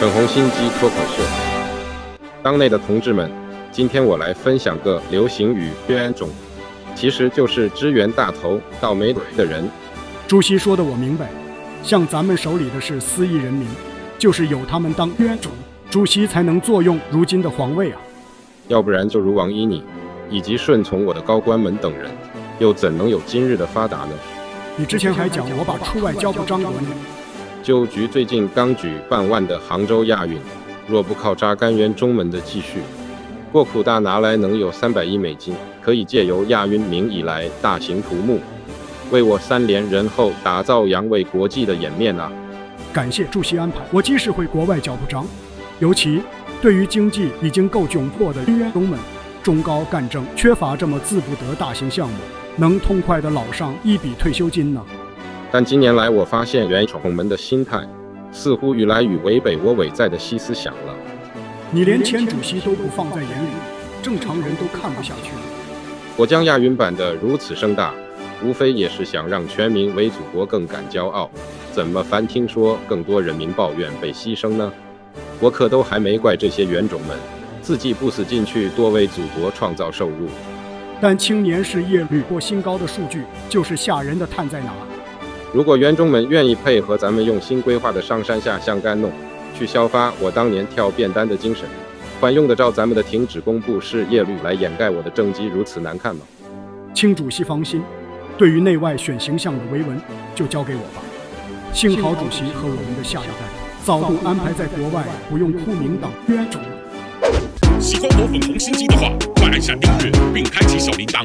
粉红心机脱口秀，当内的同志们，今天我来分享个流行语“冤种”，其实就是支援大头倒霉的人。朱熹说的我明白，像咱们手里的是四亿人民，就是有他们当冤种，朱熹才能坐拥如今的皇位啊。要不然就如王依你，以及顺从我的高官们等人，又怎能有今日的发达呢？你之前还讲我把出外交给张国呢。旧局最近刚举办完的杭州亚运，若不靠扎干冤中门的继续，过苦大拿来能有三百亿美金，可以借由亚运名以来大兴土木，为我三连人后打造扬为国际的颜面啊！感谢主席安排，我即使回国外交部长，尤其对于经济已经够窘迫的冤中们，中高干政缺乏这么自不得大型项目。能痛快的捞上一笔退休金呢？但近年来，我发现冤种们的心态似乎愈来愈违背我伟在的西思想了。你连前主席都不放在眼里，正常人都看不下去了。我将亚运办得如此盛大，无非也是想让全民为祖国更感骄傲。怎么凡听说更多人民抱怨被牺牲呢？我可都还没怪这些原种们，自己不死进去，多为祖国创造收入。但青年失业率破新高的数据就是吓人的，碳在哪？如果园中们愿意配合咱们用新规划的上山下乡干弄，去消发我当年跳便单的精神，还用得着咱们的停止公布失业率来掩盖我的政绩如此难看吗？请主席放心，对于内外选形象的维稳就交给我吧。幸好主席和我们的下一代早都安排在国外，不用哭名党冤种。喜欢我粉红心机的话，快按下订阅并开启小铃铛。